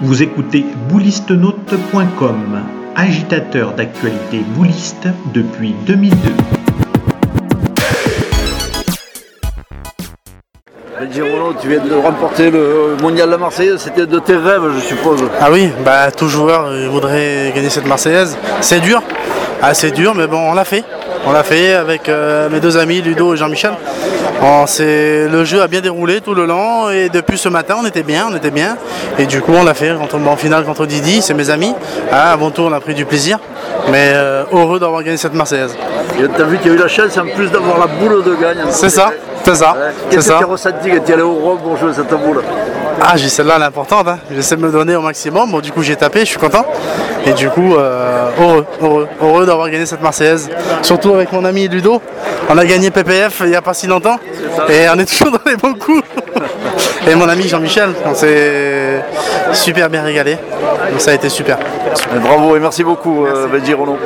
Vous écoutez boulistenote.com, agitateur d'actualité bouliste depuis 2002. Girono, tu viens de remporter le mondial de la Marseillaise, c'était de tes rêves, je suppose. Ah oui, bah tout joueur euh, voudrait gagner cette Marseillaise. C'est dur, ah, c'est dur, mais bon, on l'a fait. On l'a fait avec euh, mes deux amis Ludo et Jean-Michel. Le jeu a bien déroulé tout le long et depuis ce matin on était bien, on était bien. Et du coup on l'a fait en finale contre Didi, c'est mes amis. Ah, à mon tour on a pris du plaisir, mais euh, heureux d'avoir gagné cette Marseillaise. T'as vu qu'il y a eu la chance en plus d'avoir la boule de gagne. C'est ça, c'est ça, Ouais. c'est Qu'est-ce que ça. tu as ressenti quand tu allé au pour jouer cette boule? Ah, j'ai celle-là l'importante. Hein. J'essaie de me donner au maximum. Bon, du coup, j'ai tapé, je suis content. Et du coup, euh, heureux, heureux, heureux d'avoir gagné cette Marseillaise. Surtout avec mon ami Ludo. On a gagné PPF il n'y a pas si longtemps. Et on est toujours dans les bons coups. Et mon ami Jean-Michel, on s'est super bien régalé. Donc ça a été super. Bravo et merci beaucoup, euh, Ben Girono.